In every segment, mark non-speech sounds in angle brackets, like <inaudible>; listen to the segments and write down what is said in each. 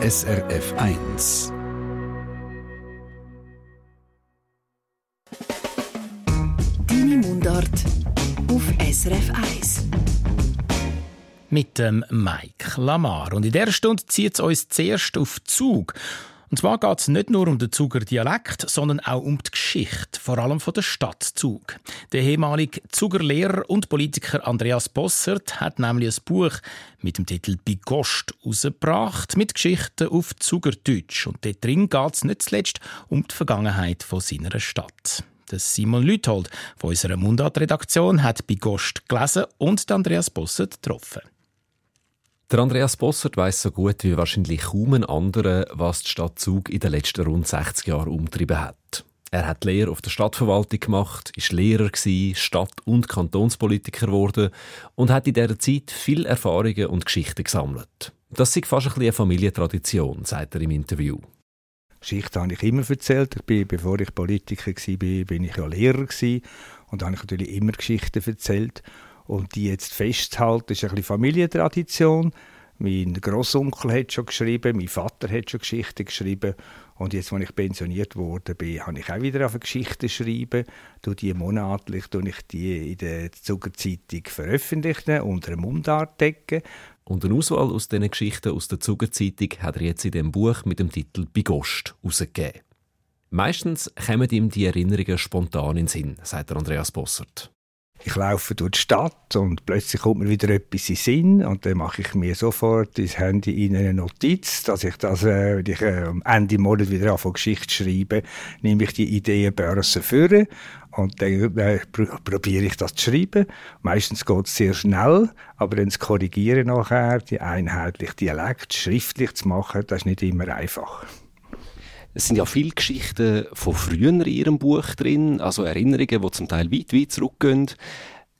SRF 1. Deine Mundart auf SRF 1. Mit dem Mike Lamar. Und in dieser Stunde zieht es uns zuerst auf Zug. Und zwar geht es nicht nur um den Zuger Dialekt, sondern auch um die Geschichte, vor allem von der Stadt Zug. Der ehemalige Zuger Lehrer und Politiker Andreas Bossert hat nämlich ein Buch mit dem Titel Bigost herausgebracht, mit Geschichten auf Zugerdeutsch. Und dort drin geht es nicht zuletzt um die Vergangenheit von seiner Stadt. Der Simon Lüthold von unserer Mundart-Redaktion hat Bigost gelesen und Andreas Bossert getroffen. Der Andreas Bossert weiß so gut wie wahrscheinlich kaum ein anderer, was die Stadt Zug in den letzten rund 60 Jahren umtrieben hat. Er hat Lehre auf der Stadtverwaltung gemacht, ist Lehrer gewesen, Stadt- und Kantonspolitiker geworden und hat in dieser Zeit viel Erfahrungen und Geschichten gesammelt. Das ist fast ein eine Familientradition, sagt er im Interview. Geschichte habe ich immer erzählt. Ich bin, bevor ich Politiker war, bin ich ja Lehrer gewesen. und habe ich natürlich immer Geschichten erzählt. Und die jetzt festzuhalten, ist ein bisschen Familientradition. Mein Großonkel hat schon geschrieben, mein Vater hat schon Geschichten geschrieben. Und jetzt, als ich pensioniert wurde, bin, habe ich auch wieder auf Geschichten geschrieben. Du die monatlich tue ich die in der Zugerzeitung veröffentlichen unter einem Mundartdecke. Und eine Auswahl aus diesen Geschichten aus der Zugerzeitung hat er jetzt in dem Buch mit dem Titel Bigost herausgegeben. Meistens kommen ihm die Erinnerungen spontan in den Sinn, sagt Andreas Bossert. Ich laufe durch die Stadt und plötzlich kommt mir wieder etwas in Sinn und dann mache ich mir sofort ins Handy in eine Notiz, dass ich das, äh, wenn ich äh, am Ende Monat wieder anfange Geschichte schreibe, nehme ich die Ideenbörse führen und dann äh, probiere ich das zu schreiben. Meistens geht es sehr schnell, aber dann zu korrigieren nachher, die einheitliche Dialekt schriftlich zu machen, das ist nicht immer einfach. Es sind ja viele Geschichten von früher in Ihrem Buch drin, also Erinnerungen, die zum Teil weit, weit zurückgehen.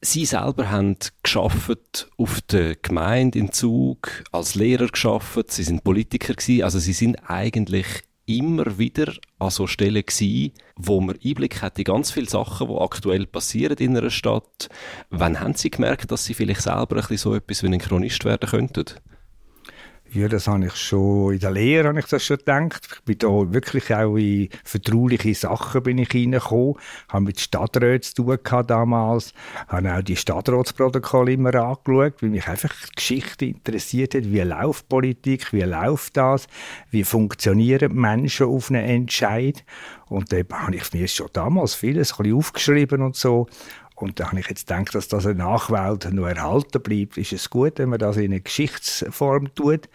Sie selber haben geschafft auf der Gemeinde in Zug, als Lehrer geschafft. Sie sind Politiker gewesen, also Sie sind eigentlich immer wieder an so Stellen gewesen, wo man Einblick hat in ganz viele Sachen, die aktuell passieren in einer Stadt. Wann haben Sie gemerkt, dass Sie vielleicht selber ein bisschen so etwas wie ein Chronist werden könnten? Ja, das habe ich schon, in der Lehre habe ich das schon gedacht. Ich bin da wirklich auch in vertrauliche Sachen bin ich reingekommen. Habe mit Stadträten zu tun gehabt damals. Habe auch die Stadtratsprotokolle immer angeschaut, weil mich einfach die Geschichte interessiert hat. Wie läuft Politik? Wie läuft das? Wie funktionieren Menschen auf einen Entscheid? Und da habe ich mir schon damals vieles ein bisschen aufgeschrieben und so. Und da habe ich jetzt gedacht, dass das eine Nachwelt noch erhalten bleibt. Ist es gut, wenn man das in eine Geschichtsform tut?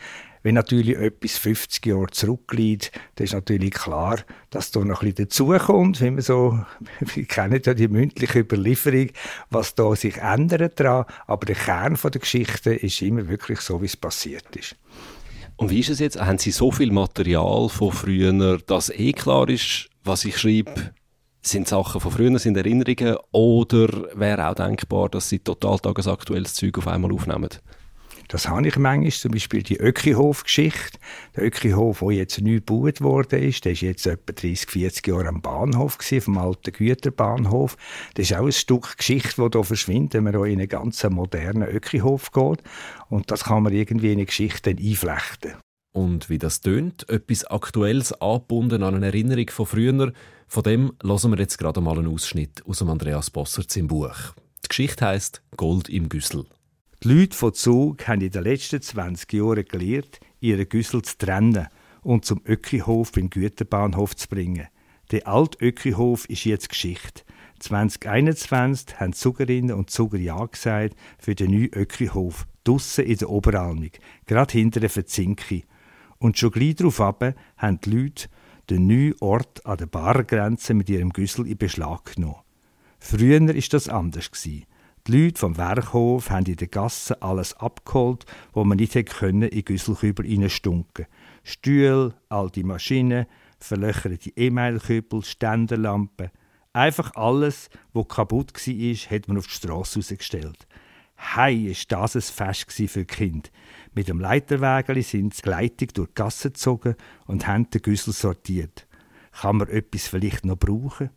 Wenn natürlich etwas 50 Jahre zurückliegt, dann ist natürlich klar, dass da noch ein bisschen dazukommt, wenn man so, <laughs> wir kennen ja die mündliche Überlieferung, was da sich ändert daran. Aber der Kern der Geschichte ist immer wirklich so, wie es passiert ist. Und wie ist es jetzt? Haben Sie so viel Material von früher, dass eh klar ist, was ich schreibe, sind Sachen von früher, sind Erinnerungen oder wäre auch denkbar, dass sie total tagesaktuelles Zeug auf einmal aufnehmen? Das habe ich manchmal, zum Beispiel die Ökihof-Geschichte. Der Ökihof, der jetzt neu gebaut worden ist, der ist jetzt etwa 30, 40 Jahre am Bahnhof gewesen, vom alten Güterbahnhof. Das ist auch ein Stück Geschichte, das hier verschwindet, wenn man in einen ganz modernen Ökihof geht. Und das kann man irgendwie in eine Geschichte einflechten. Und wie das tönt, etwas Aktuelles angebunden an eine Erinnerung von früher, von dem hören wir jetzt gerade mal einen Ausschnitt aus dem Andreas Bossert im Buch. Die Geschichte heißt Gold im Güssel. Die Leute von Zug haben in den letzten 20 Jahren gelernt, ihre Güssel zu trennen und zum Ökihof beim Güterbahnhof zu bringen. Der alte Ökihof ist jetzt Geschichte. 2021 haben Zugerinnen und Zuger Ja gesagt für den neuen Ökihof, draussen in der Oberalmig, gerade hinter der Verzinki. Und schon gleich darauf haben die Leute den neuen Ort an der Bargrenze mit ihrem Güssel in Beschlag genommen. Früher war das anders. Die Leute vom Werkhof haben in der Gasse alles abgeholt, wo man nicht können, in Güsselkübel hineinstunken. Stühle, alte Maschinen, verlöcherte E-Mail-Kübel, Ständerlampen. Einfach alles, was kaputt war, hat man auf die Straße rausgestellt. Hei, ist das ein Fest für die Kinder. Mit dem Leiterwägeli sind sie gleitig durch die Gasse gezogen und haben den Güssel sortiert. Kann man etwas vielleicht noch brauchen?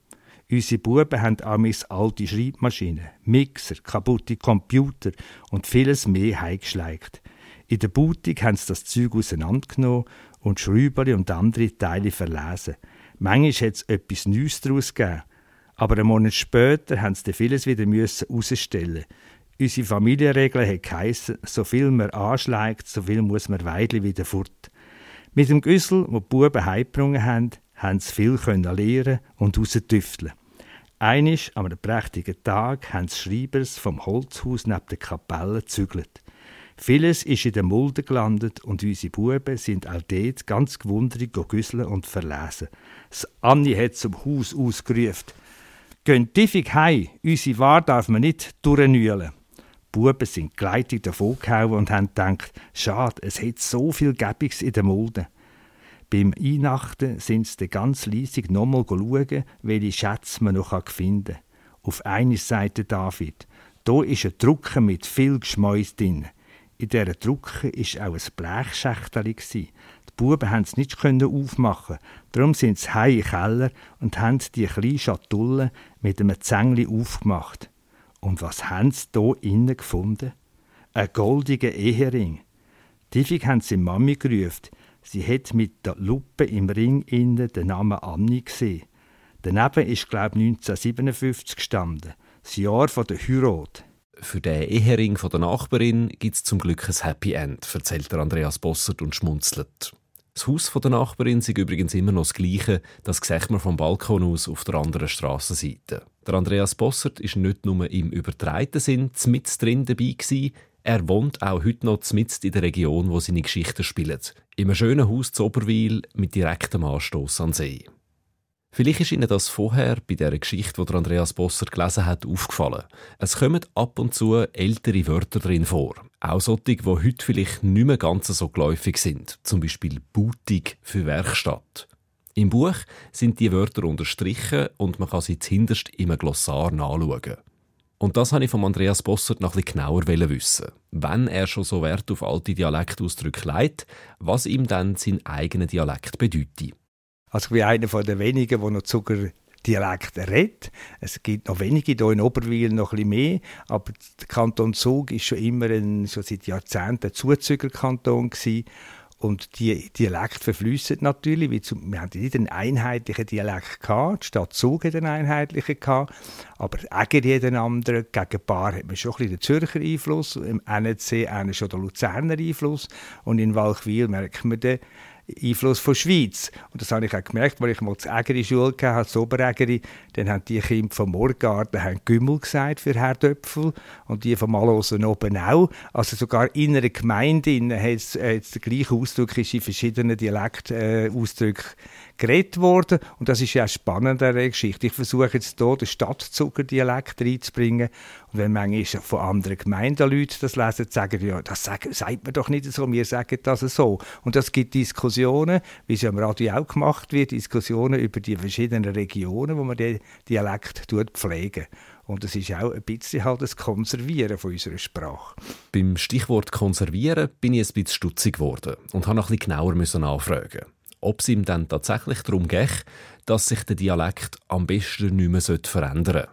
Unsere Buben haben amigs alte Schreibmaschinen, Mixer, kaputte Computer und vieles mehr heimgeschleicht. In der Boutique haben sie das Zeug auseinandergenommen und Schrübeli und andere Teile verlesen. Manchmal hat es etwas Neues daraus gegeben. Aber einen Monat später haben sie vieles wieder herausstellen Unsere Familienregel hat geheissen, so viel man anschlägt, so viel muss man Weidli wieder fort. Mit dem Güssel, wo die Buben heimgebrungen haben, haben sie viel lernen und raustüfteln. Einisch an einem prächtigen Tag haben die Schreibers vom Holzhaus neben der Kapelle gezügelt. Vieles ist in der Mulde gelandet und unsere Buben sind auch dort ganz gewundert güsseln und verlesen. Das Anni hat zum Haus ausgerufen. Gehen tiefig heim, unsere Ware darf man nicht durchnühlen. Buben sind gleitig davongehauen und haben gedacht, schade, es hat so viel Gäbiges in der Mulde. Beim Einachten sind sie ganz leisig nochmal schauen, welche Schätze man noch finden kann. Auf einer Seite David. Da ist ein Drucker mit viel Geschmäus drin. In dieser Drucke war auch ein Blechschächtchen. Die Buben konnten es nicht aufmachen. Darum sind sie heim den Keller und haben die kleine Schatulle mit einem Zängli aufgemacht. Und was haben sie hier innen gefunden? Ein goldiger Ehering. Tiefig haben sie Mami gerufen. Sie hat mit der Lupe im Ring innen den Namen Anni gesehen. Daneben ist, glaube ich, 1957 gestanden, das Jahr der Heirat. Für den Ehering der Nachbarin gibt es zum Glück ein Happy End, erzählt Andreas Bossert und schmunzelt. Das Haus der Nachbarin ist übrigens immer noch das gleiche, das sieht man vom Balkon aus auf der anderen Strassenseite. Der Andreas Bossert ist nicht nur im übertreiten Sinn mit drin dabei gewesen, er wohnt auch heute noch mitten in der Region, wo seine Geschichten spielen. Einem schönen Haus zu Oberwil mit direktem Anstoß an See. Vielleicht ist Ihnen das vorher bei der Geschichte, die Andreas Bosser gelesen hat, aufgefallen. Es kommen ab und zu ältere Wörter drin vor. Auch solche, die heute vielleicht nicht mehr ganz so geläufig sind. Zum Beispiel Boutique für Werkstatt. Im Buch sind die Wörter unterstrichen und man kann sie zuhinterst im Glossar nachschauen. Und das wollte ich von Andreas Bossert noch etwas genauer wissen. Wenn er schon so Wert auf alte Dialektausdrücke legt, was ihm dann sein eigener Dialekt bedeutet. Also ich bin einer der wenigen, der noch Zucker Dialekt redet. Es gibt noch wenige hier in Oberwil noch ein bisschen mehr, aber der Kanton Zug ist schon immer ein, schon seit Jahrzehnten ein Zuzügerkanton gewesen. Und die Dialekte verflüssen natürlich. Wie zum, wir hatten nicht einen einheitlichen Dialekt gehabt. Die Stadt Zug hat einen einheitlichen gehabt. Aber Eger jeden anderen. Gegen Bar hat man schon ein bisschen den Zürcher Einfluss. Im NEC einen schon den Luzerner Einfluss. Und in Walchwil merkt man den Einfluss von Schweiz. Und das habe ich auch gemerkt, als ich mal zur Ägeri Schule hatte, das Oberägeri, dann haben die Kinder vom Morgarten Gümmel gesagt für Herdöpfel und die vom Malosen oben auch. Also sogar in einer Gemeinde hat es äh, der gleiche Ausdruck ist in verschiedenen Dialektausdrücken äh, geredet worden. Und das ist ja spannend an der Geschichte. Ich versuche jetzt hier den Stadtzuckerdialekt reinzubringen. Und wenn manchmal von anderen Gemeinden Leute das lesen, sagen ja, das sagt, sagt man doch nicht so, wir sagen das so. Und das gibt Diskussionen, wie es ja im Radio auch gemacht wird, Diskussionen über die verschiedenen Regionen, wo man den Dialekt pflegen und das ist auch ein bisschen halt das Konservieren von unserer Sprache. Beim Stichwort Konservieren bin ich ein bisschen stutzig geworden und habe noch ein bisschen genauer nachfragen ob es ihm dann tatsächlich darum geht, dass sich der Dialekt am besten nicht mehr verändern sollte.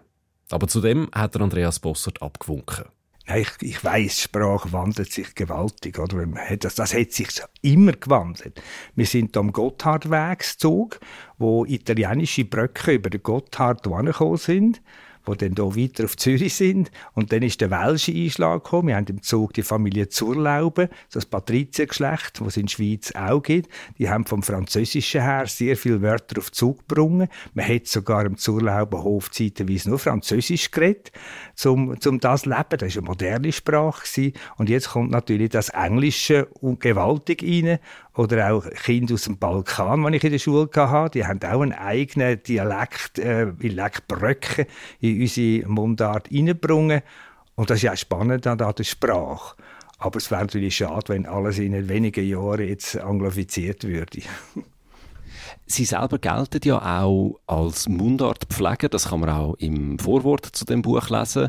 Aber zudem hat Andreas Bossert abgewunken. Ich, ich weiss, Sprache wandelt sich gewaltig. Oder? Das, das hat sich immer gewandelt. Wir sind am Gotthardwegszug, wo italienische Brücken über den Gotthard gekommen sind die dann hier weiter auf Zürich sind. Und dann ist der welsche Einschlag gekommen. Wir haben im Zug die Familie Zurlauben, das Patriziergeschlecht, das es in der Schweiz auch gibt. Die haben vom Französischen her sehr viele Wörter auf Zug gebrungen. Man hat sogar im Zurlaubenhof zeitweise nur Französisch geredet, um, um das zu leben. Das war eine moderne Sprache. Und jetzt kommt natürlich das Englische gewaltig rein oder auch Kinder aus dem Balkan, die ich in der Schule hatte, die haben auch einen eigenen Dialekt, äh, Dialektbröcke in unsere Mundart reingebracht. Und das ist ja spannend an der Sprache. Aber es wäre natürlich schade, wenn alles in wenigen Jahren jetzt anglifiziert würde. <laughs> Sie selber gelten ja auch als Mundartpfleger, das kann man auch im Vorwort zu dem Buch lesen.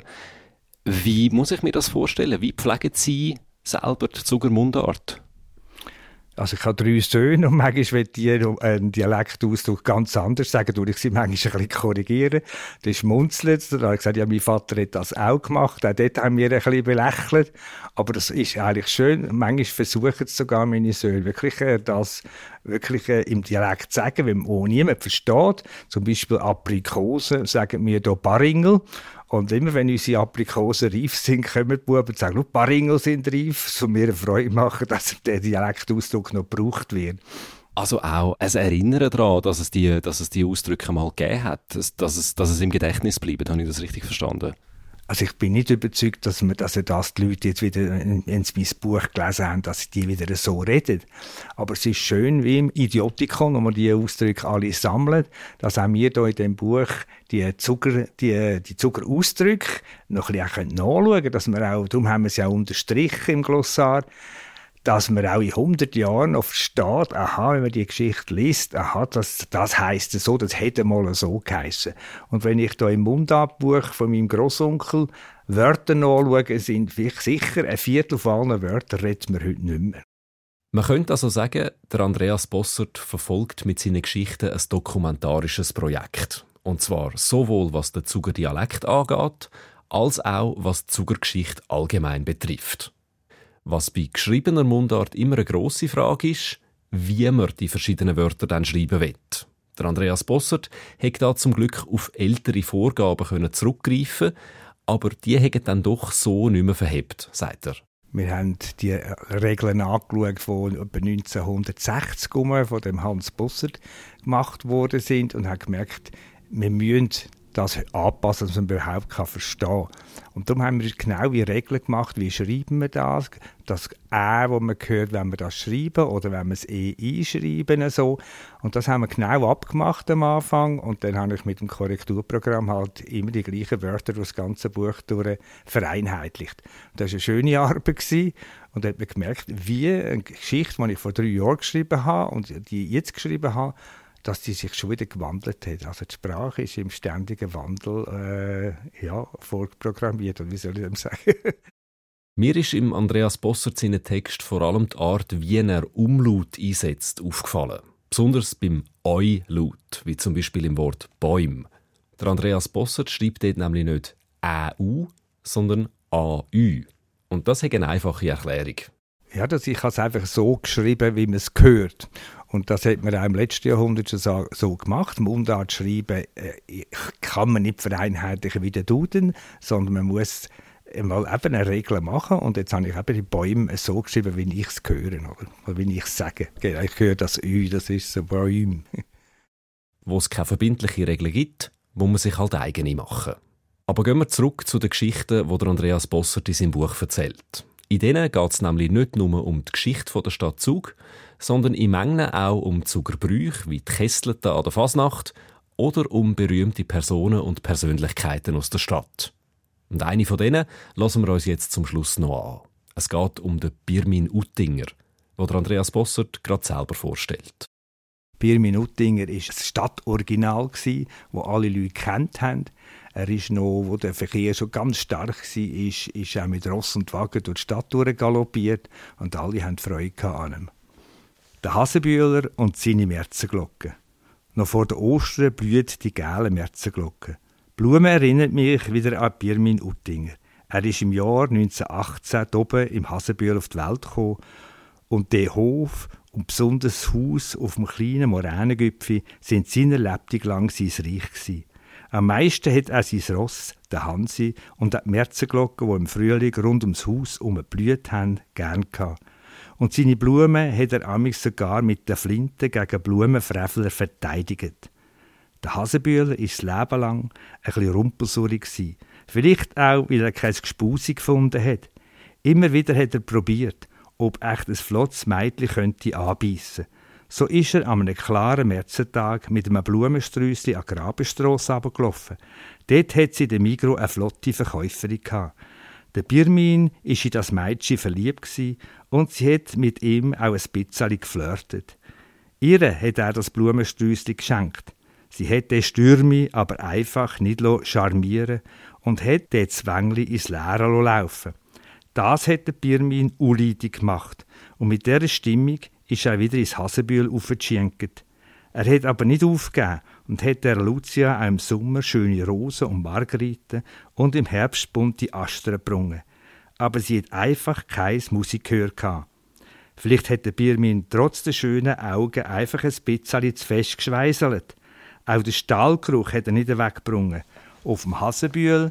Wie muss ich mir das vorstellen? Wie pflegen Sie selber die Zuger Mundart? Also ich habe drei Söhne und manchmal will die einen Dialektausdruck ganz anders sagen, durch ich sie manchmal ein bisschen korrigieren. Das schmunzelt. Da habe ich gesagt, ja, mein Vater hat das auch gemacht. Auch dort haben wir ein bisschen belächelt. Aber das ist eigentlich schön. Manchmal versuchen es sogar meine Söhne wirklich äh, das wirklich äh, im Dialekt zu sagen, wenn man niemand versteht. Zum Beispiel Aprikose sagen wir hier Baringel. Und immer wenn unsere Aprikosen reif sind, kommen die Buben und sagen, Baringel sind reif, so mir eine Freude machen, dass der Dialektausdruck noch gebraucht wird. Also auch ein Erinnern daran, dass es die, dass es die Ausdrücke mal gegeben hat, dass, dass, es, dass es im Gedächtnis bleibt. Habe ich das richtig verstanden? Also ich bin nicht überzeugt, dass, wir, dass das die Leute jetzt wieder, wenn sie mein Buch gelesen haben, dass die wieder so reden. Aber es ist schön, wie im Idiotikon, wo man die Ausdrücke alle sammelt, dass auch wir hier in dem Buch die Zucker, die, die Zuckerausdrücke noch ein bisschen nachschauen können, dass wir auch, darum haben wir es ja unterstrichen im Glossar, dass man auch in 100 Jahren noch versteht, aha, wenn man die Geschichte liest, aha, das, das heisst so, das hätte mal so geheissen. Und wenn ich da im Mundartbuch von meinem Großonkel Wörter nachschaue, sind sicher ein Viertel von allen Wörtern redet man heute nicht mehr. Man könnte also sagen, der Andreas Bossert verfolgt mit seinen Geschichten ein dokumentarisches Projekt. Und zwar sowohl was den Zuger Dialekt angeht, als auch was die Zugergeschichte allgemein betrifft. Was bei geschriebener Mundart immer eine grosse Frage ist, wie man die verschiedenen Wörter dann schreiben will. Der Andreas Bossert hat da zum Glück auf ältere Vorgaben können zurückgreifen, aber die haben dann doch so nicht mehr verhebt, sagt er. Wir haben die Regeln angeschaut, die etwa 1960 von dem Hans Bossert gemacht worden sind und haben gemerkt, wir müssen das anpassen, dass man überhaupt verstehen kann. Und darum haben wir genau wie Regeln gemacht, wie schreiben wir das, das «ä», das man hört, wenn wir das schreiben oder wenn wir es «e» einschreiben. So. Und das haben wir genau abgemacht am Anfang und dann habe ich mit dem Korrekturprogramm halt immer die gleichen Wörter durch das ganze Buch durch vereinheitlicht. Und das war eine schöne Arbeit gewesen. und da hat man gemerkt, wie eine Geschichte, die ich vor drei Jahren geschrieben habe und die ich jetzt geschrieben habe, dass die sich schon wieder gewandelt hat. Also die Sprache ist im ständigen Wandel äh, ja, vorprogrammiert, wie soll ich dem sagen? <laughs> Mir ist im Andreas Bossert seinen Text vor allem die Art, wie er Umlaut einsetzt, aufgefallen. Besonders beim Eu-Laut, wie zum Beispiel im Wort Bäum. Der Andreas Bossert schreibt dort nämlich nicht «ä-u», sondern «a-ü». Und das hat eine einfache Erklärung. Ja, dass ich es einfach so geschrieben, wie man es gehört. Und das hat man auch im letzten Jahrhundert schon so, gemacht. Mundart schreiben äh, kann man nicht vereinheitlichen wie der Duden, sondern man muss mal eben eine Regel machen. Und jetzt habe ich eben die Bäume so geschrieben, wie ich es höre, oder? oder wie ich es sage. Genau, ich höre das Ü, das ist so Bäume. <laughs> Wo es keine verbindliche Regel gibt, muss man sich halt eigene machen. Aber gehen wir zurück zu den Geschichten, die Andreas Bossert in seinem Buch erzählt. In denen geht es nämlich nicht nur um die Geschichte der Stadt Zug, sondern in Mengen auch um Zugerbräuche wie die Kesselten an der Fasnacht oder um berühmte Personen und Persönlichkeiten aus der Stadt. Und eine von denen lassen wir uns jetzt zum Schluss noch an. Es geht um den Birmin Uttinger, den Andreas Bossert gerade selber vorstellt. Birmin Uttinger war ein Stadtoriginal, wo alle Leute kennt haben. Er ist noch, wo der Verkehr schon ganz stark war, ist, auch mit Ross und Wagen durch die Stadt galoppiert und alle hatten Freude an ihm. Der Hasebühler und seine Märzenglocke. Noch vor der Ostern blüht die gelbe Märzenglocke. Blume erinnert mich wieder an Birmin Uttinger. Er ist im Jahr 1918 oben im Hasebühl auf die Welt gekommen und der Hof und besonders das Haus auf dem kleinen Moränengipfel sind seiner Lebtung lang sein Reich gewesen. Am meisten hat er sein Ross, der Hansi, und die Märzenglocken, die im Frühling rund ums Haus umgeblüht haben, gern gehabt. Und seine Blumen hat er amix sogar mit der Flinte gegen Blumenfrevler verteidigt. Der Hasebühler ist das Leben lang ein bisschen Vielleicht auch, weil er kein Gespusi gefunden hat. Immer wieder hat er probiert, ob echt ein flottes Mädchen könnte anbeissen. So ist er an einem klaren Märzentag mit einem Blumensträußchen an Grabenstrasse runtergelaufen. Dort hat sie in der Migro eine flotte Verkäuferin gehabt. Der Birmin war in das Mädchen verliebt und sie hat mit ihm auch ein bisschen geflirtet. Ihr hat er das Blumensträußchen geschenkt. Sie hat den Stürmi aber einfach nicht charmieren und hat den Zwängli ins Leere laufen Das hat der Birmin unleidig gemacht und mit dieser Stimmung ist er wieder ins Hasenbühl aufgeschenkt. Er hat aber nicht aufgegeben und hat der Lucia auch im Sommer schöne Rosen und Margeriten und im Herbst bunte Astern gebrungen. Aber sie hat einfach kein Musikgehör gehabt. Vielleicht hat der Birmin trotz der schönen Augen einfach ein bisschen zu fest geschweißelt. Auch den Stahlgeruch hat er nicht weggebrungen. Auf dem Hasenbühl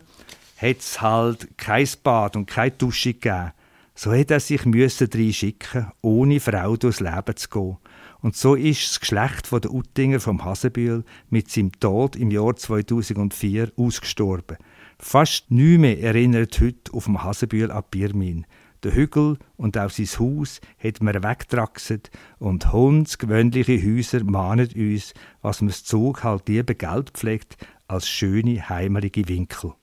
hat es halt kein Bad und keine Dusche gegeben. So hätte er sich müssen schicken, ohne Frau durchs Leben zu gehen. Und so ist das Geschlecht der Uttinger vom Hasenbühl mit seinem Tod im Jahr 2004 ausgestorben. Fast nichts erinnert heute auf dem Hasenbühl an Birmin. Der Hügel und auch sein Haus hat man weggetraxet und hundsgewöhnliche Häuser mahnen uns, was man Zug halt lieber Geld pflegt als schöne, heimelige Winkel.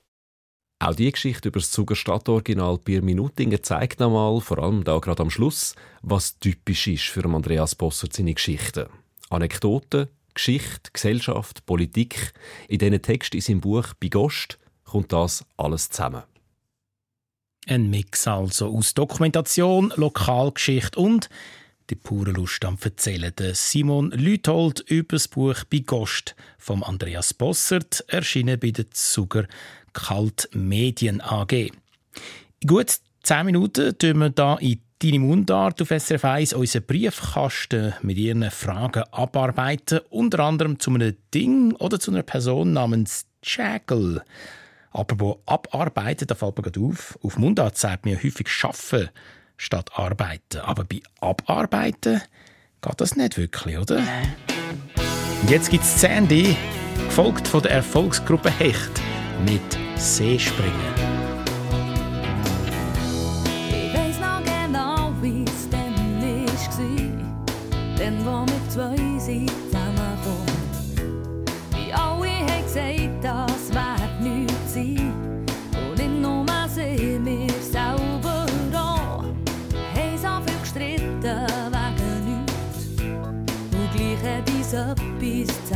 Auch die Geschichte über das Zuger Stadtoriginal Bier Minutingen zeigt nochmal, vor allem da gerade am Schluss, was typisch ist für Andreas Bossert seine Geschichten. Anekdoten, Geschichte, Gesellschaft, Politik. In diesen Text in seinem Buch «Bigost» kommt das alles zusammen. Ein Mix also aus Dokumentation, Lokalgeschichte und die pure Lust am Erzählen. Simon Lüthold über das Buch «Bigost» von Andreas Bossert, erschienen bei der Zuger Kalt Medien AG. In gut zehn Minuten tun wir hier in deine Mundart auf SRF 1 unseren Briefkasten mit ihren Fragen abarbeiten, unter anderem zu einem Ding oder zu einer Person namens Jackal. Aber wo abarbeiten, da fällt mir auf. Auf Mundart sagt mir häufig schaffen statt arbeiten. Aber bei abarbeiten geht das nicht wirklich, oder? Und jetzt gibt es Sandy, gefolgt von der Erfolgsgruppe Hecht mit Seespringen. Etwas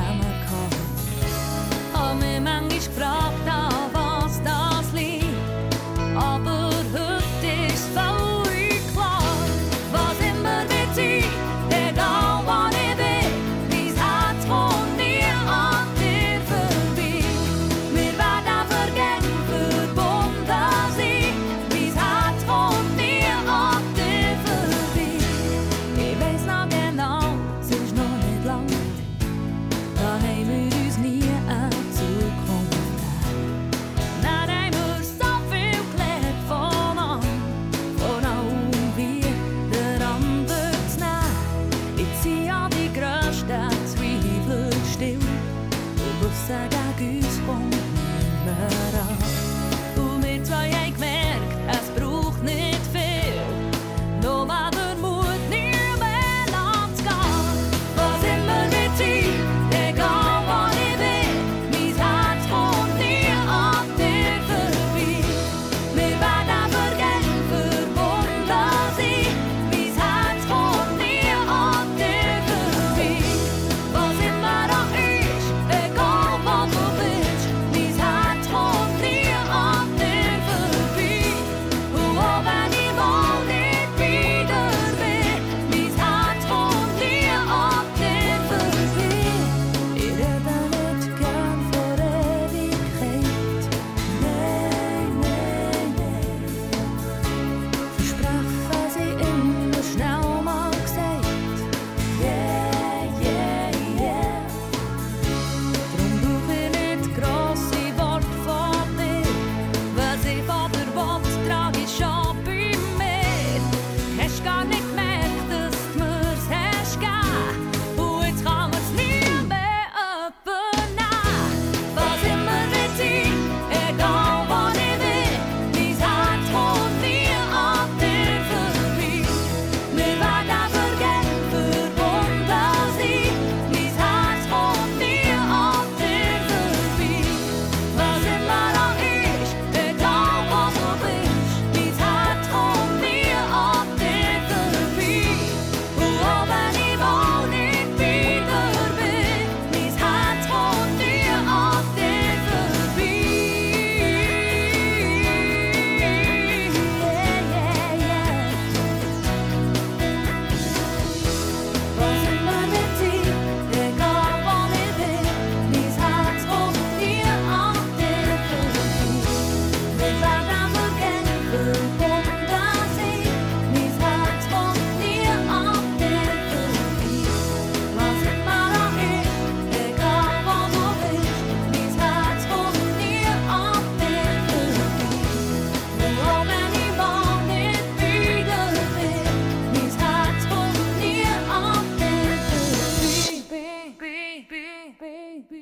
Es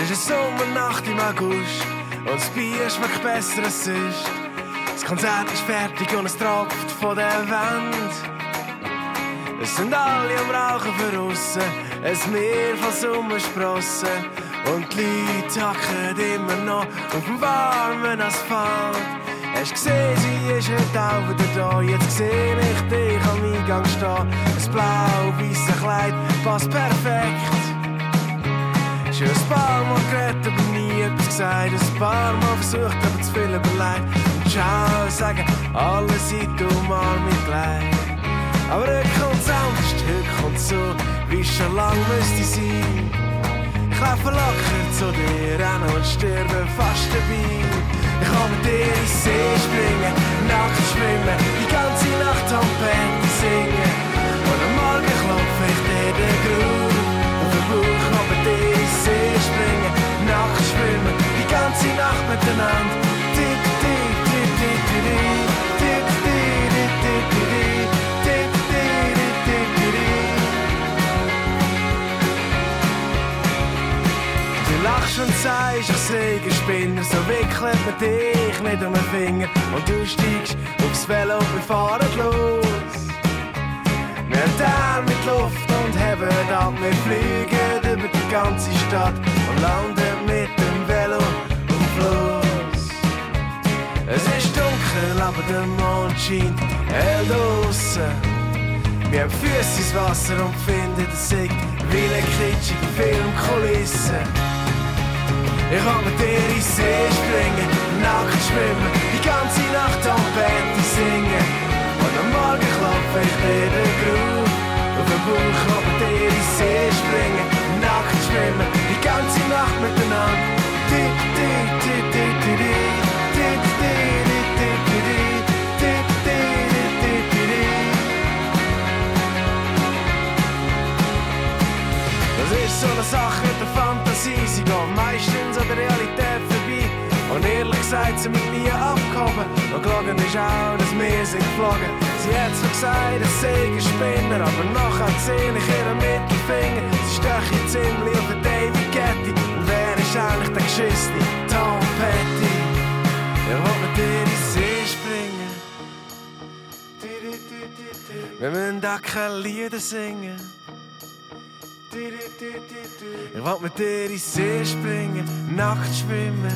ist eine Sommernacht im August und das Bier schmeckt besser als sonst. Das Konzert ist fertig und es tropft von der Wand. Es sind alle am Rauchen verrissen, ein Meer von Sommersprossen. Und die Leute hacken immer noch auf dem warmen Asphalt. Hast gesehen, sie ist heute auch wieder da. Jetzt seh ich dich am Eingang stehen. Ein blau-weißes Kleid passt perfekt. Schon ein paar Mal geredet, aber nie etwas gesagt. Ein paar Mal versucht, aber zu viel überlegt. Und schau, sagen, alle sind um Arm mit Leid. Aber heute kommt's anders, heute kommt's so, wie schon lang müsste sein. Ich laufe locker zu dir rennen und sterbe fast dabei. Kann mit dir in See springen, nackt schwimmen, die ganze Nacht am Bett singen. Und am Morgen klopfe ich dir den Grund auf den Bauch, kann mit dir in See springen, nackt schwimmen, die ganze Nacht miteinander. Tick, tick, tick, tick, tick, tick, tick, tick, tick, tick, tick, lachst und sagst, ich sei Spinner, so wickelt man dich nicht um den Finger und du steigst aufs Velo und wir fahren los. Wir haben Teil mit Luft und haben ab, wir fliegen über die ganze Stadt und landen mit dem Velo am Fluss. Es ist dunkel, aber der Mond scheint hell draussen. Wir haben Füße ins Wasser und finden den See wie eine kitschige Filmkulisse. Ich kann mit dir in See springen, nackt schwimmen, die ganze Nacht am Bett singen. Und am Morgen klopfe ich dir den Grund auf den Bauch, kann mit dir in See springen, nackt schwimmen, die ganze Nacht miteinander. Tick, tick, tick, tick, tick, tick, so eine Sache der Fantasie, sie geht meistens an der Realität vorbei. Und ehrlich gesagt, sie mit mir abgehoben. Und gelogen ist auch, dass wir sind geflogen. Sie hat zwar gesagt, es sei Spinner, aber nachher sehe ich ihren Mittelfinger. Sie steche ziemlich auf den David Getty. Und wer ist eigentlich der Geschissene? Tom Petty. Er will mit dir in den See springen. Wir müssen da keine Lieder singen. Ich will mit dir in See springen, nackt schwimmen.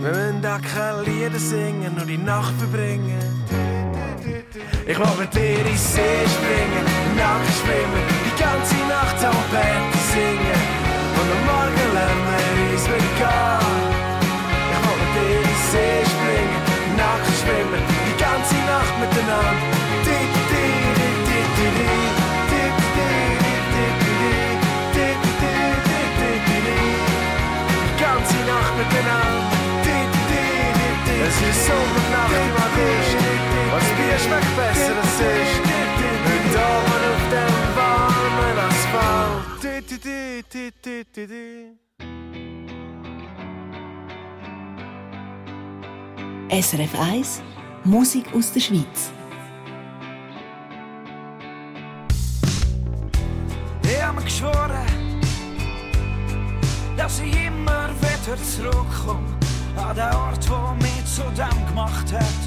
Wir müssen da keine Lieder singen, nur die Nacht verbringen. Ich will mit dir in See springen, nackt schwimmen, die ganze Nacht am Bett singen. Und am Morgen lernen wir uns wieder gehen. Ich will mit dir in See springen, nackt schwimmen, die ganze Nacht miteinander. Dinner. Es ist so benachrichtigt, was mir schmeckt besser als ich. Mit Daumen auf dem warmen Asphalt. Di, di. SRF 1 Musik aus der Schweiz. Ich habe geschworen, dass ich immer will wieder zurückkomme an den Ort, der mich zu dem gemacht hat,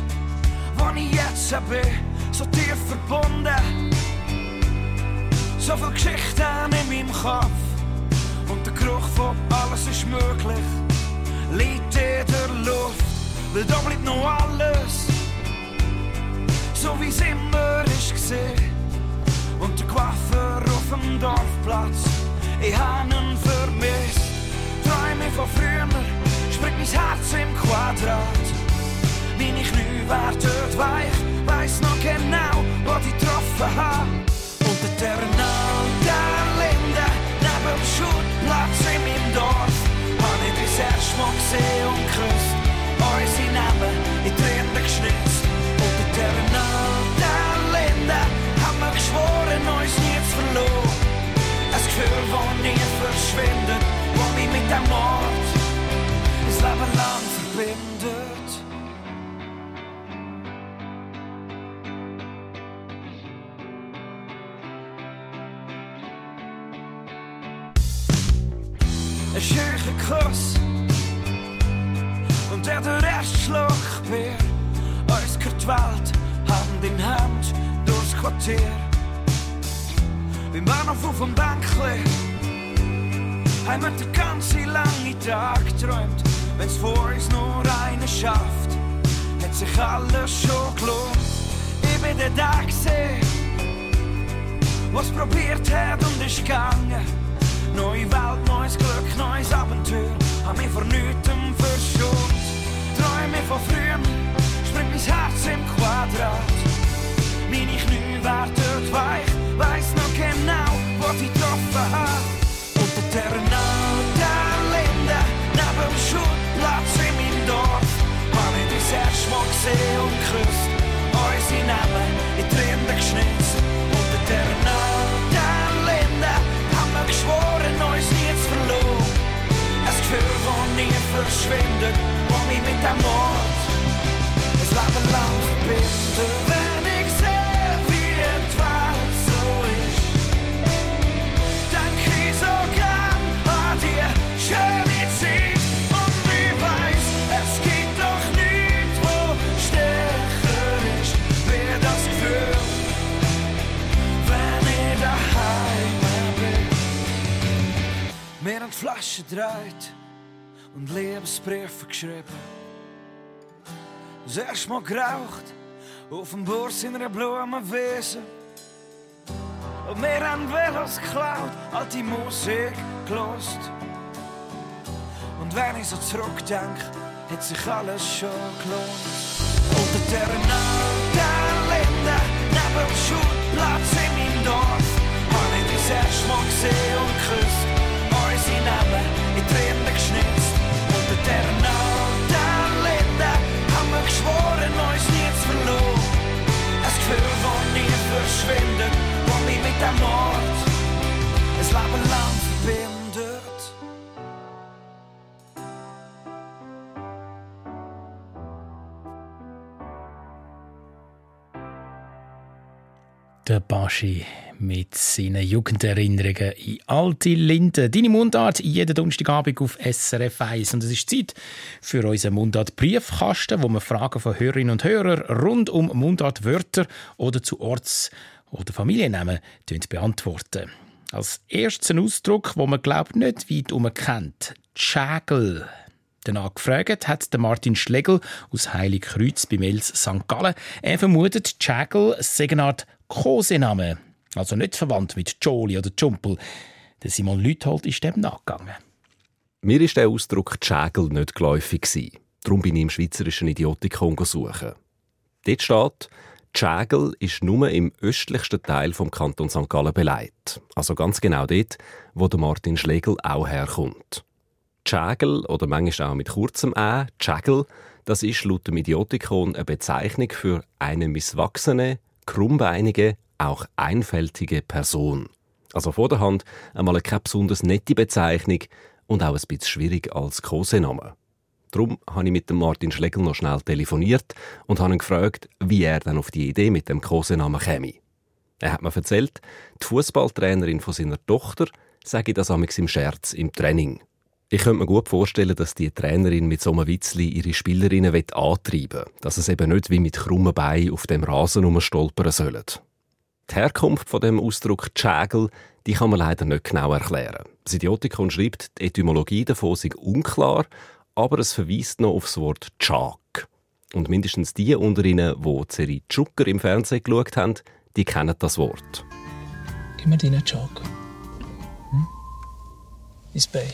wo ich jetzt bin, so tief verbunden. So viele Geschichten in meinem Kopf und der Geruch von alles ist möglich, liegt in der Luft, weil da bleibt noch alles, so wie es immer ist gesehen und der Coiffeur auf dem Dorfplatz. Ich hab ihn vermisst. Träume von früher, springt mein Herz im Quadrat. Meine Knie werden weich, weiss noch genau, wo ich getroffen hab. Unter der der Linde, neben dem Schulplatz in meinem Dorf, hab ich das erste Mal gesehen und geküsst. Unsere Namen in Tränen geschnitzt. Unter der der Linde, haben wir geschworen, uns nie zu verloren. Ein Gefühl, das nie verschwindet, dem Ort das Leben lang verbindet. Kuss. Und der der erste Schluck Bier, uns Hand in Hand durchs Quartier. Beim Bahnhof auf dem Bänkli haben wir den ganzen langen Tag geträumt. Wenn's vor uns nur eine schafft, hat sich alles schon gelohnt. Ich bin der da gesehen, was probiert hat und ist gegangen. Neue Welt, neues Glück, neues Abenteuer, hab mich vor nichts verschont. Träume von früher, springt mein Herz im Quadrat. Meine Knie werden weich, weiss noch genau, wo ich getroffen hab. Unter der der gesehen und geküsst. Unsere Namen in die Rinde geschnitzt. Unter der der Linde haben wir geschworen, uns nie zu verloren. Ein Gefühl, das nie verschwindet, das mich mit dem Mord das Leben lang verbindet. Die gedreht und Lebensbriefe geschrieben. Das erste Mal geraucht auf dem Burs in einer Blumenwiese. Und wir haben Velos geklaut, alte Musik gelost. Und wenn ich so zurückdenke, hat sich alles schon gelohnt. Unter der Linde, neben dem Schulplatz in meinem Dorf, hab ich das erste Mal gesehen Gefühl, das nie verschwindet, mich mit dem Mord ein Leben lang. Der Baschi mit seinen Jugenderinnerungen in alte Linden. Deine Mundart jeden Donnerstagabend auf SRF 1. Und es ist Zeit für unseren Mundart-Briefkasten, wo wir Fragen von Hörerinnen und Hörern rund um Mundartwörter oder zu Orts- oder Familiennamen beantworten. Als erstes ein Ausdruck, wo man glaubt nicht weit kennt. Schägel. Danach gefragt hat Martin Schlegel aus Heiligkreuz bei Mels St. Gallen. Er vermutet, Schägel sei eine Art Kosename, also nicht verwandt mit Joli oder Jumpel. Der Simon Lüthold ist dem nachgegangen. Mir ist der Ausdruck «Schägel» nicht geläufig. Darum bin ich im schweizerischen Idiotikon suchen. Dort steht, Schägel ist nur im östlichsten Teil vom Kanton St. Gallen beleidigt. Also ganz genau dort, wo der Martin Schlegel auch herkommt. Schägel oder manchmal auch mit kurzem Ä, Schägel, das ist laut dem Idiotikon eine Bezeichnung für eine misswachsene, krummbeinige, auch einfältige Person. Also vor der Hand einmal keine besonders nette Bezeichnung und auch ein bisschen schwierig als Kosename. Darum habe ich mit dem Martin Schlegel noch schnell telefoniert und habe ihn gefragt, wie er dann auf die Idee mit dem Kosenamen käme. Er hat mir erzählt, die Fußballtrainerin von seiner Tochter sage das amigs im Scherz im Training. Ich könnte mir gut vorstellen, dass die Trainerin mit so einem Witzli ihre Spielerinnen antreiben will, dass es eben nicht wie mit krummen Beinen auf dem Rasen rumstolpern sollen. Die Herkunft von dem Ausdruck «Schägel» die kann man leider nicht genau erklären. Das Idiotikon schreibt, die Etymologie davon sei unklar, aber es verweist noch auf das Wort «Chak». Und mindestens die unter ihnen, die die Serie «Zucker» im Fernsehen geschaut haben, die kennen das Wort. Gib mir deinen Joke. Hm? Ins Bein.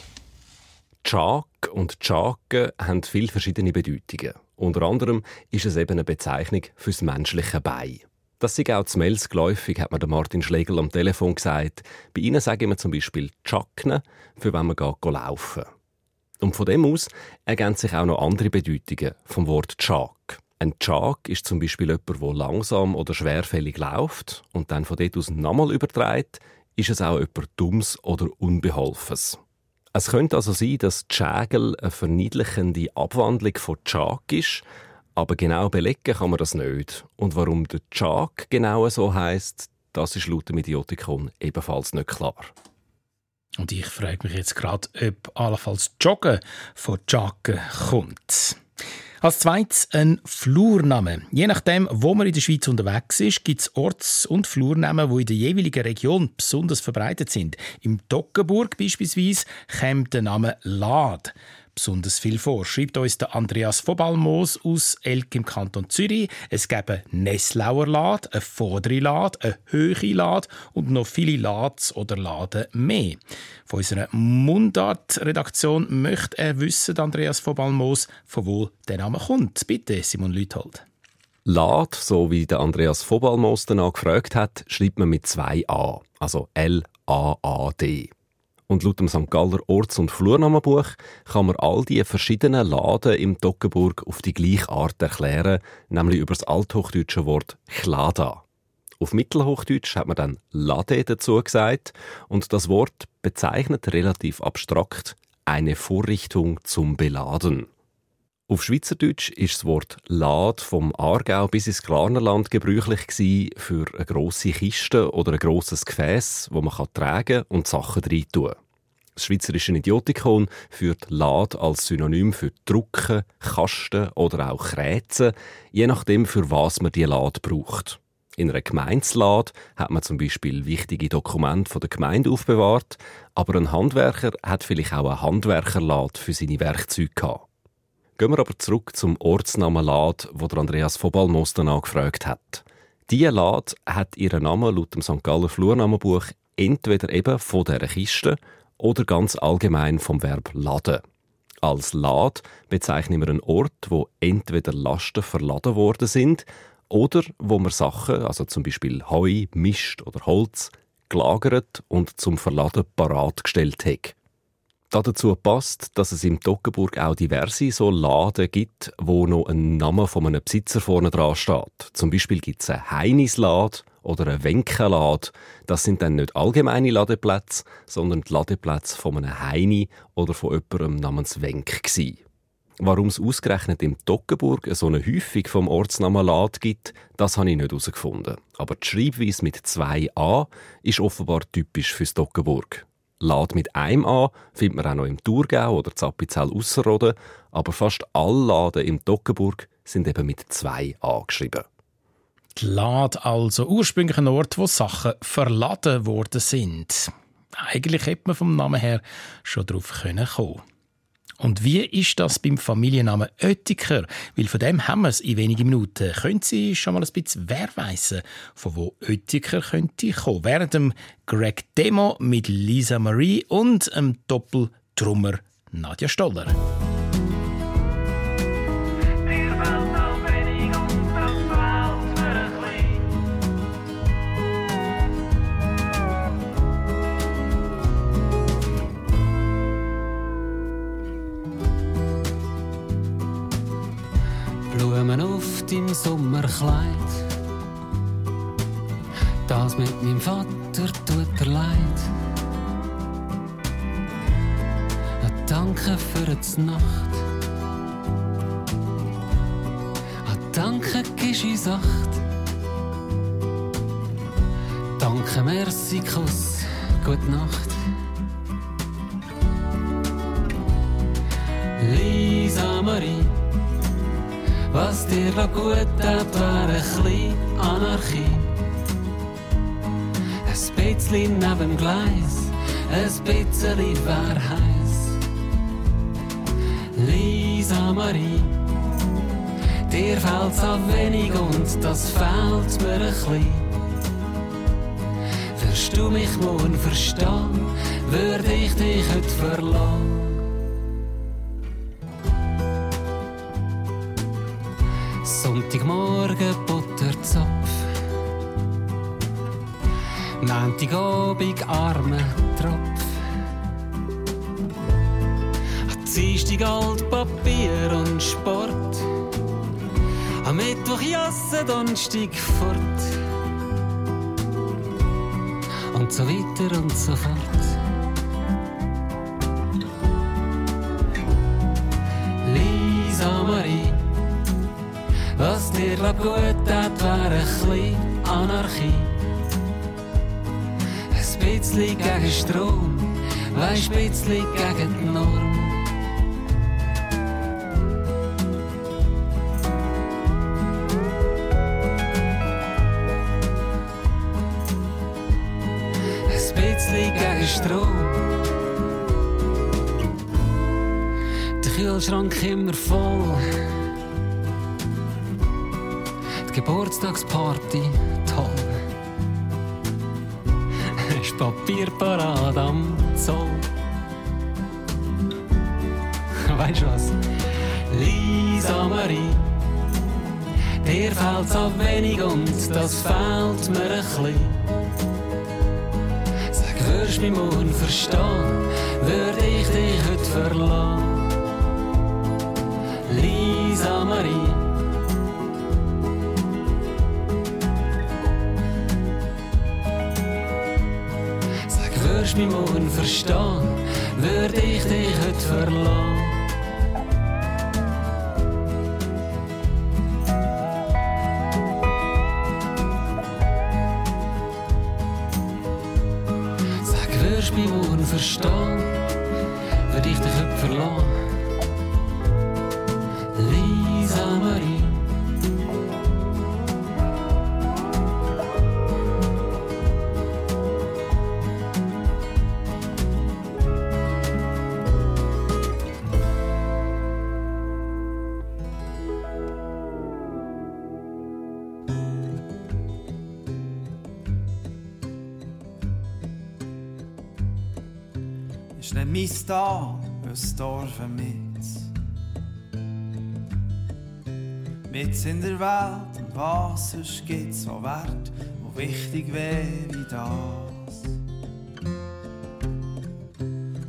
Chak und Chaken haben viele verschiedene Bedeutungen. Unter anderem ist es eben eine Bezeichnung fürs menschliche Bein. Das ist auch zu Mels geläufig, hat mir Martin Schlegel am Telefon gesagt. Bei ihnen sagen wir zum Beispiel Chakne, für wenn man geht laufen. Und von dem aus ergänzen sich auch noch andere Bedeutungen vom Wort Chak. Ein Chak ist zum Beispiel jemand, der langsam oder schwerfällig läuft und dann von dort aus nochmal übertreibt, ist es auch jemand Dummes oder Unbeholfes. Es könnte also sein, dass Schägel eine verniedlichende Abwandlung von Chak ist, aber genau belegen kann man das nicht. Und warum der Chak genau so heißt, das ist laut dem Idiotikon ebenfalls nicht klar. Und ich frage mich jetzt gerade, ob allenfalls Joggen von Joggen kommt. Als zweites ein Flurname. Je nachdem, wo man in der Schweiz unterwegs ist, gibt es Orts- und Flurnamen, die in der jeweiligen Region besonders verbreitet sind. Im Toggenburg beispielsweise kommt der Name Lad besonders viel vor, schreibt uns der Andreas von Balmos aus Elk im Kanton Zürich. Es gäbe Nesslauer Lad, eine vordere Lad, eine höhere Lad und noch viele Lads oder Laden mehr. Von unserer Mundart-Redaktion möchte er wissen, Andreas von Balmos, von wo der Name kommt. Bitte, Simon Lüthold. Lad, so wie der Andreas Vobalmos danach gefragt hat, schreibt man mit zwei A, also L-A-A-D. Und laut dem St. Galler Orts- und Flurnamenbuch kann man all die verschiedenen Laden im Toggenburg auf die gleiche Art erklären, nämlich über das althochdeutsche Wort «chlada». Auf Mittelhochdeutsch hat man dann «lade» dazu gesagt und das Wort bezeichnet relativ abstrakt eine Vorrichtung zum Beladen. Auf Schweizerdeutsch ist das Wort Lad vom Aargau bis ins Glarnerland gebräuchlich für eine grosse Kiste oder ein grosses Gefäß, wo man tragen und Sachen reintun kann. Das Schweizerische Idiotikon führt Lad als Synonym für Drucken, Kasten oder auch Kräzen, je nachdem, für was man die Lad braucht. In einer Gemeindslad hat man zum Beispiel wichtige Dokumente von der Gemeinde aufbewahrt, aber ein Handwerker hat vielleicht auch eine Handwerkerlad für seine Werkzeuge gehabt. Gehen wir aber zurück zum Ortsnamen Lad, wo der Andreas Vobalmos danach gefragt hat. Diese Lad hat ihren Namen laut dem St. Galler Flurnamenbuch entweder eben von dieser Kiste oder ganz allgemein vom Verb laden. Als Lad bezeichnen wir einen Ort, wo entweder Lasten verladen worden sind oder wo man Sachen, also zum Beispiel Heu, Mist oder Holz, gelagert und zum Verladen parat gestellt hat. Dazu passt, dass es im Toggenburg auch diverse so Laden gibt, wo noch ein Name von einem Besitzer vorne dran steht. Zum Beispiel gibt es eine Heinislad oder ein Wenkelad. Das sind dann nicht allgemeine Ladeplätze, sondern die Ladeplätze von einem Heini oder von jemandem namens Wenk gsi. Warum es ausgerechnet im Toggenburg so eine Häufung vom Ortsnamen Lad gibt, das habe ich nicht herausgefunden. Aber die Schreibweise mit zwei A ist offenbar typisch fürs Toggenburg. Lad mit einem A findet man auch noch im Thurgau oder Zappizell Ausserrhoden, aber fast alle Laden im Toggenburg sind eben mit zwei A geschrieben. Die Lade also ursprünglich ein Ort, wo Sachen verladen worden sind. Eigentlich hätte man vom Namen her schon drauf kommen können. Und wie ist das beim Familiennamen Oettiker? Weil von dem haben wir es in wenigen Minuten. Können Sie schon mal ein bisschen wer weissen, von wo Oettiker könnte kommen? Während dem Greg Demo mit Lisa Marie und dem Doppeltrummer Nadja Stoller. Blumen auf deinem Sommerkleid. Das mit meinem Vater tut er leid. Danke für die Nacht. Danke, gibst uns acht. Danke, merci, Kuss, gute Nacht. Lisa Marie. Was dir noch gut tat, war ein bisschen Anarchie. Ein bisschen neben Gleis, ein bisschen wär heiß. Lisa Marie, dir fehlt's an wenig und das fehlt mir ein bisschen. Wirst du mich morgen verstehen, würde ich dich heute verlassen. Sonntagmorgen Butterzopf. Montagabend arme Tropf. Am Dienstag Altpapier und Sport. Am Mittwoch Jasse, Donnerstag fort. Und so weiter und so fort. Dir gut tat, war ein bisschen Anarchie. Ein bisschen gegen Strom, weisst bisschen gegen die Norm. Ein bisschen gegen Strom. Kühlschrank immer voll. Geburtstagsparty toll. <laughs> Ist Papierparade am Zoll. <laughs> Weißt du was? Lisa Marie, dir fehlt's auch wenig und das fehlt mir ein bisschen. Sag, würdest mich morgen verstehen, würde ich dich heute verlassen. Lisa Marie. Mich morgen verstehen, würde ich dich heute verlassen. Dorf mit. In der Welt und was sonst gibt's so Wert, wo wichtig wäre wie das.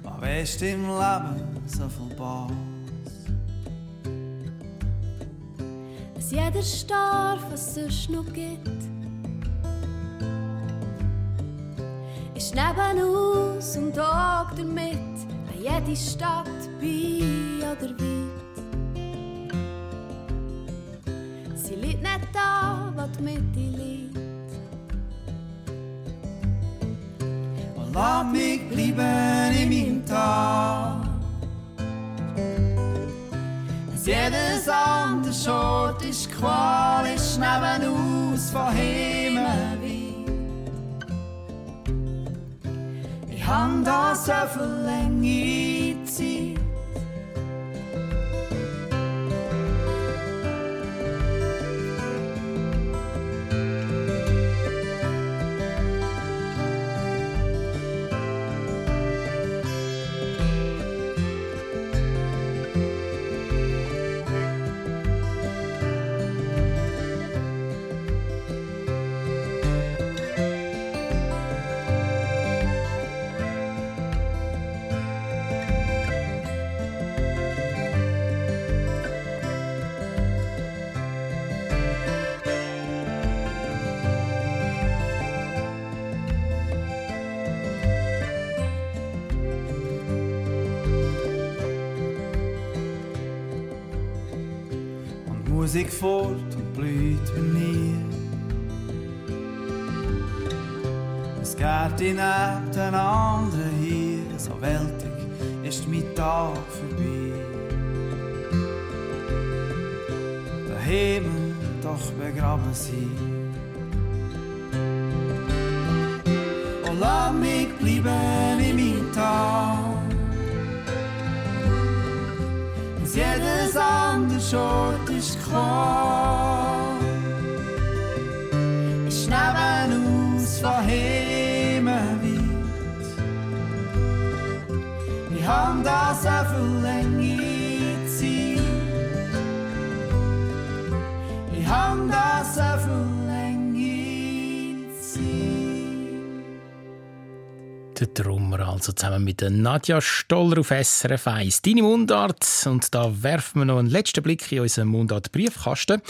Was weisst im Leben so viel Bass? dass jeder starb, was sonst noch gibt. Ist nebenaus und Tag damit, jede Stadt, bei oder weit. Sie liegt nicht da, wo die Mitte liegt. Und lass mich bleiben in meinem Tag. Dass jedes andere Schort ist Qual, ist nebenaus von Himmel weit. Ich hab da so viel Musik fort und blüht bei mir. Es geht in den anderen hier, so weltig ist mein Tag vorbei. Der Himmel doch begraben sie. Und lass mich bleiben in meinem Tag. Dass jedes andere Schort ist gekommen. Ist nebenaus von Himmel weit. Ich hab da so viel Der Drummer also zusammen mit Nadja Stoller auf SRF 1. Deine Mundart. Und da werfen wir noch einen letzten Blick in unseren Mundart-Briefkasten.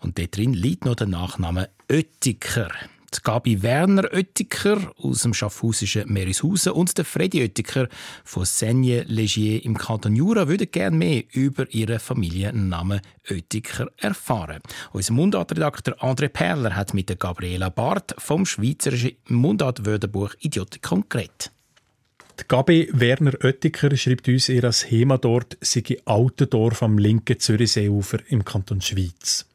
Und dort drin liegt noch der Nachname Oettiker. Die Gabi Werner Oettiker aus dem schaffhausischen Merishausen und der Freddy Oettiker von Seigne-Legier im Kanton Jura würden gerne mehr über ihren Familiennamen Oettiker erfahren. Unser Mundartredakteur André Perler hat mit der Gabriela Barth vom schweizerischen Mundartwörterbuch Idiotikon geredet. Die Gabi Werner Oettiker schreibt uns, ihr Hema dort sei Altendorf am linken Zürichseeufer im Kanton Schweiz.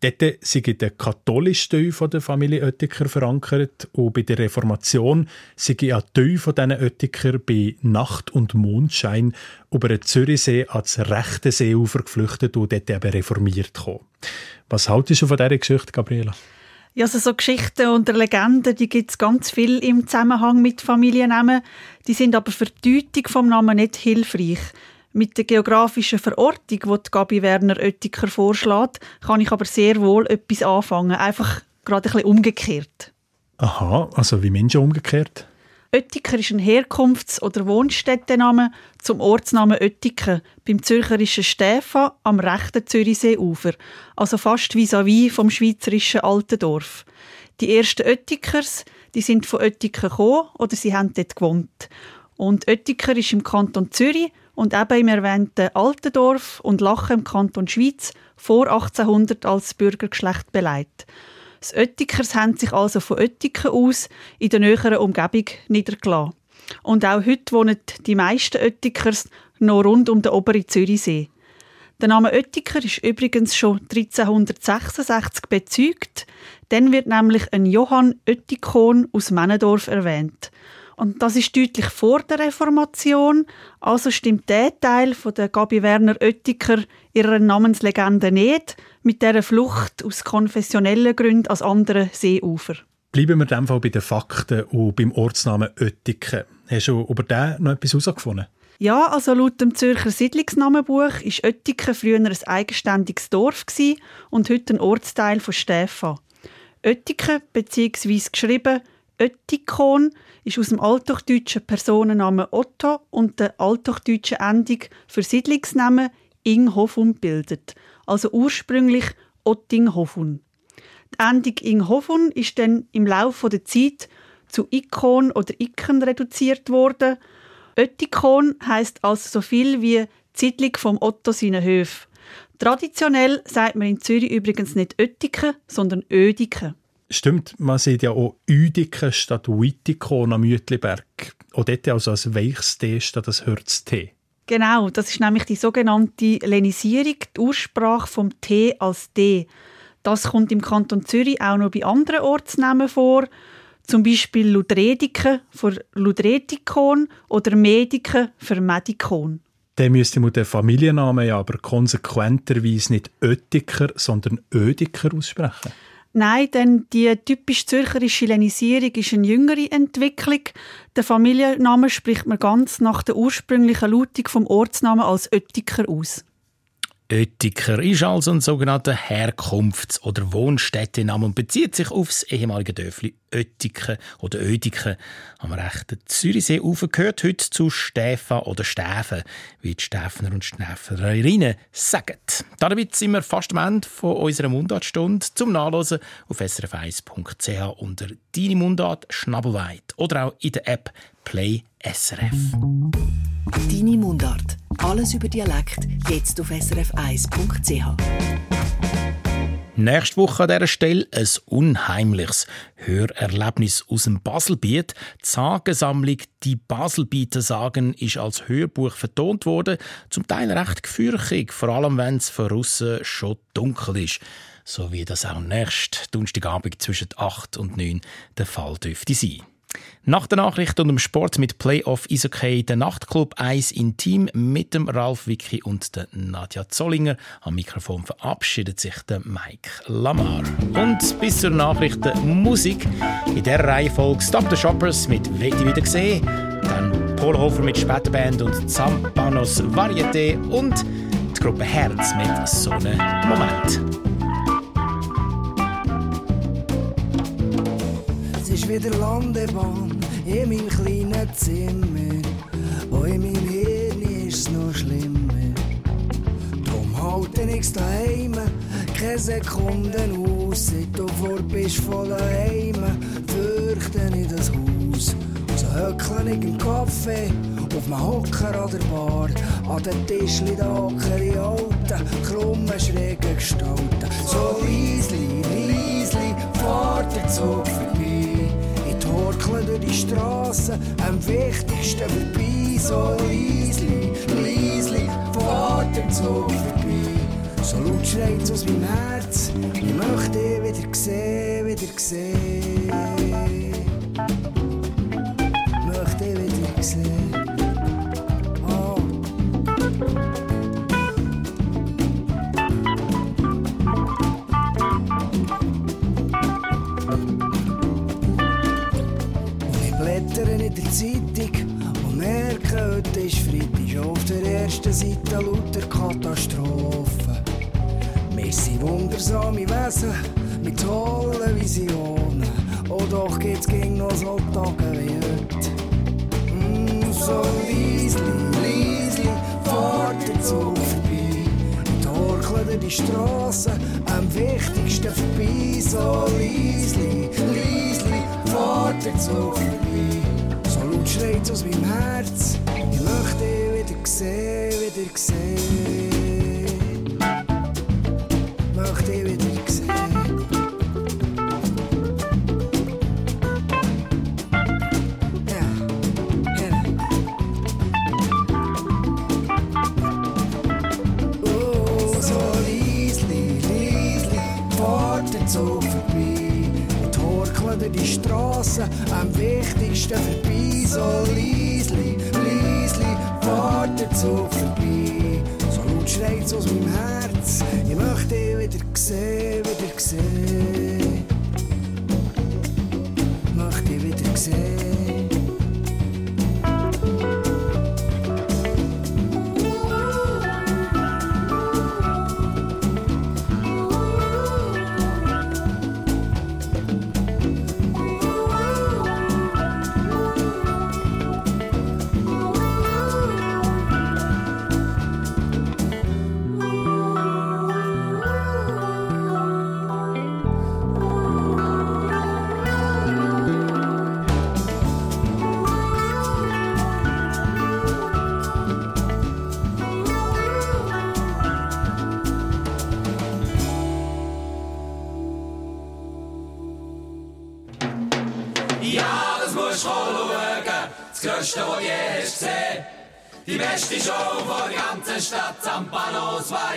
Dort sei der katholische Teil der Familie Oettiker verankert und bei der Reformation sei ein Teil von diesen bei Nacht- und Mondschein über den Zürichsee ans rechte Seeufer geflüchtet und dort eben reformiert gekommen. Was haltest du von dieser Geschichte, Gabriela? Ja, also so Geschichten und Legenden, die gibt es ganz viel im Zusammenhang mit Familiennamen. Die sind aber für die Deutung vom Namen nicht hilfreich. Mit der geografischen Verortung, die Gabi Werner Oettiker vorschlägt, kann ich aber sehr wohl etwas anfangen. Einfach gerade ein bisschen umgekehrt. Aha, also wie Menschen umgekehrt? Oettiker ist ein Herkunfts- oder Wohnstättenname zum Ortsnamen Oettiken beim zürcherischen Stäfa am rechten Zürichseeufer, also fast vis-à-vis vom schweizerischen Altendorf. Die ersten Oettikers, die sind von Oettiken gekommen oder sie haben dort gewohnt. Und Oettiker ist im Kanton Zürich und eben im erwähnten Altendorf und Lachen im Kanton Schweiz vor 1800 als Bürgergeschlecht beleidigt. Das Oettikers haben sich also von Oettiken aus in der näheren Umgebung niedergelassen. Und auch heute wohnen die meisten Oettikers noch rund um den oberen Zürichsee. Der Name Oettiker ist übrigens schon 1366 bezeugt. Dann wird nämlich ein Johann Oettikon aus Männendorf erwähnt. Und das ist deutlich vor der Reformation, also stimmt der Teil von der Gabi Werner Oettiker ihrer Namenslegende nicht, mit der Flucht aus konfessionellen Gründen als andere Seeufer. Bleiben wir in dem Fall bei den Fakten und beim Ortsnamen Oettiken. Hast du über den noch etwas herausgefunden? Ja, also laut dem Zürcher Siedlungsnamenbuch ist Oettiken früher ein eigenständiges Dorf und heute ein Ortsteil von Stäfa. Oettiken bzw. geschrieben Öttikon ist aus dem althochdeutschen Personennamen Otto und der althochdeutschen Endung für Siedlungsnamen Inghofun bildet, also ursprünglich Ottinghofun. Die Endung Inghofun ist dann im Laufe der Zeit zu Ikon oder Iken reduziert worden. Öttikon heißt also so viel wie Siedlung vom Otto seine Höfe. Traditionell sagt man in Zürich übrigens nicht Öttiken, sondern Ödiken. Stimmt, man sieht ja auch Udiken statt Uitikon am Mütliberg. Auch dort also als weiches T statt als Hürz T. Genau, das ist nämlich die sogenannte Lenisierung, die Aussprache vom T als D. Das kommt im Kanton Zürich auch noch bei anderen Ortsnamen vor, zum Beispiel Ludrediken für Ludretikon oder Mediken für Medikon. Dann müsste man den Familiennamen ja aber konsequenterweise nicht Oettiker, sondern Ödiker aussprechen. Nein, denn die typisch zürcherische Lenisierung ist eine jüngere Entwicklung. Der Familienname spricht man ganz nach der ursprünglichen Lautung vom Ortsnamen als Oettiker aus. Oettiker ist also ein sogenannter Herkunfts- oder Wohnstättename und bezieht sich auf das ehemalige Dörfli Oettiken oder Ödiken am rechten Zürichsee gehört heute zu Stäfa oder Stäfen, wie die Stäfner und Stäfnerinnen sagen. Damit sind wir fast am Ende von unserer Mundartstunde zum Nachlesen auf srf1.ch unter «Deine Mundart Schnabelweit» oder auch in der App Play SRF. Deine Mundart. Alles über Dialekt jetzt auf srf1.ch. Nächste Woche an dieser Stelle ein unheimliches Hörerlebnis aus dem Baselbiet. Die Sagensammlung «Die Baselbieter Sagen» ist als Hörbuch vertont worden. Zum Teil recht gefürchtig, vor allem wenn es von Russen schon dunkel ist. So wie das auch nächsten Donnerstagabend zwischen 8 und 9 der Fall dürfte sein. Nach der Nachricht und dem Sport mit Playoff Eishockey der Nachtclub 1 in Team mit dem Ralf Wicki und der Nadja Zollinger. Am Mikrofon verabschiedet sich der Mike Lamar. Und bis zur Nachricht der Musik. In der Reihe folgt Stop the Shoppers mit Weti wieder gesehen, dann Polhofer mit Späterband und Zampanos Varieté und die Gruppe Herz mit so einem Moment. Ist wieder Landebahn in meinem kleinen Zimmer. Wo in meinem Hirn ist es noch schlimmer. Drum halte ich's daheim, keine Sekunden aus. Seit du vor bist von daheim, fürchte ich das Haus. So höckle ich im Kaffee, auf dem Hocker an der Bar. An den Tischli da hocken die alten, krummen, schrägen Gestalten. So leisli, leisli, fährt der Zug Torkeln durch die Straße, am wichtigsten vorbei, so leisli, leisli, fahrt der Zug vorbei. So laut schreit's aus meinem Herz, ich möchte dich wieder sehen, wieder sehen. Möchte dich wieder sehen. beste Show der ganzen Stadt Zampanos war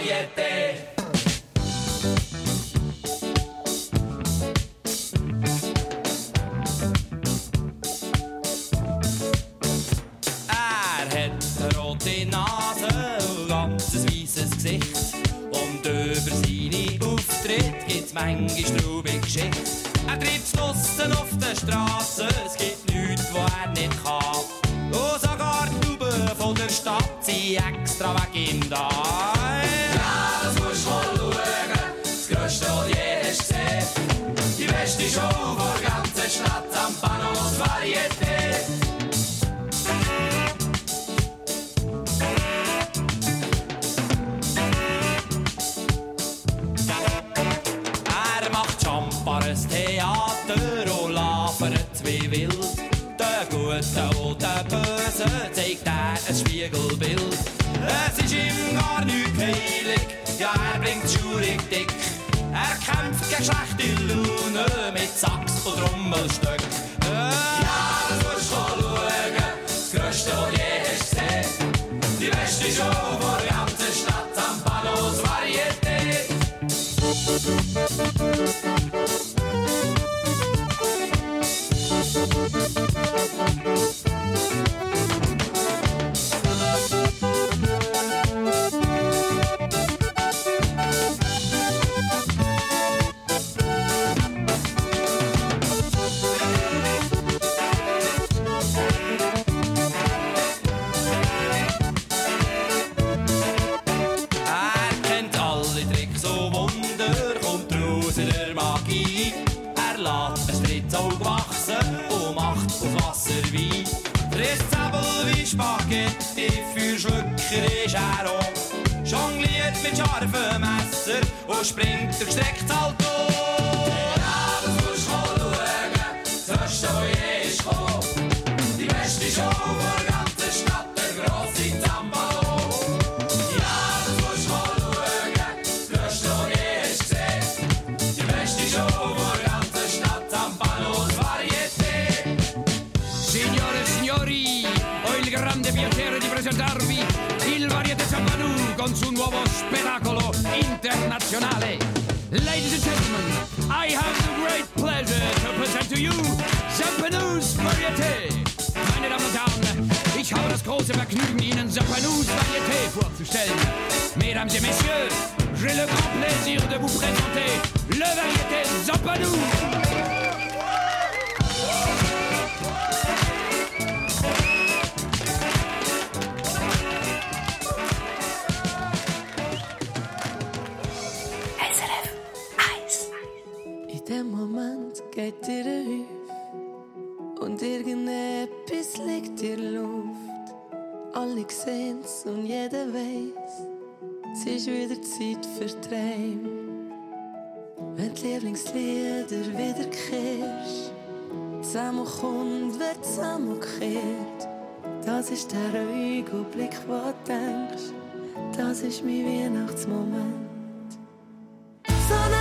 Sachs und Rummelstöck. De vous présenter le Variété 1 In dem Moment geht dir der und irgendetwas liegt der Luft. Alle sehen's und jeder weiß, es ist wieder Zeit für Träume. Wenn die Lieblingslieder wiederkehrst, zusammenkommt, wird zusammengekehrt. Das ist der ruhige Blick, wo du denkst, das ist mein Weihnachtsmoment. So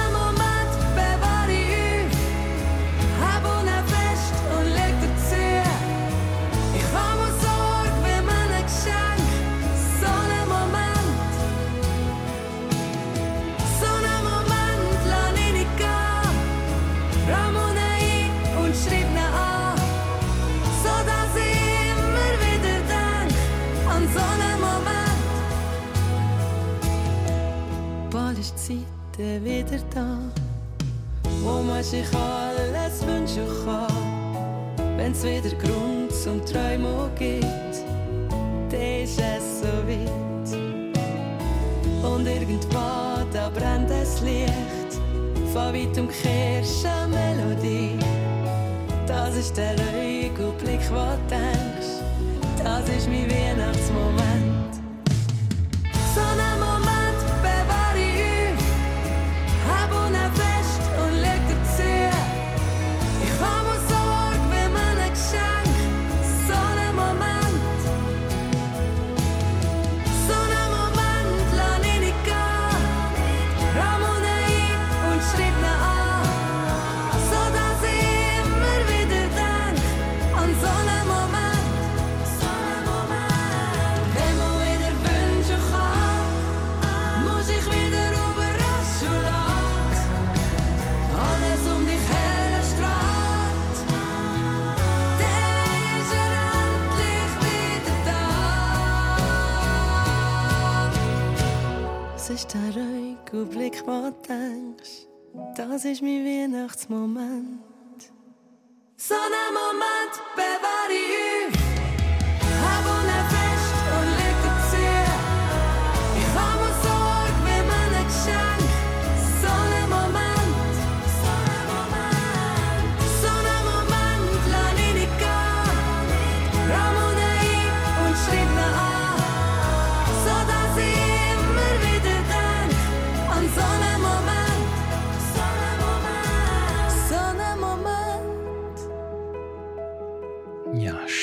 ist die Zeit wieder da, wo man sich alles wünschen kann. Wenn's wieder Grund zum Träumen gibt, dann ist es so weit. Und irgendwann, da brennt das Licht, von weitem kehrst eine Melodie. Das ist der ruhige Blick, wo du denkst, das ist mein Weihnachtsmoment. Ruhige Blick, wo denkst, das ist mein Weihnachtsmoment. So einen Moment bewahre ich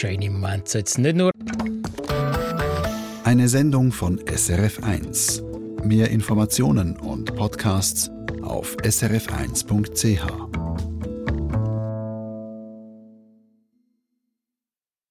Ja, schöne Momente. Jetzt nicht nur Eine Sendung von SRF1. Mehr Informationen und Podcasts auf srf1.ch.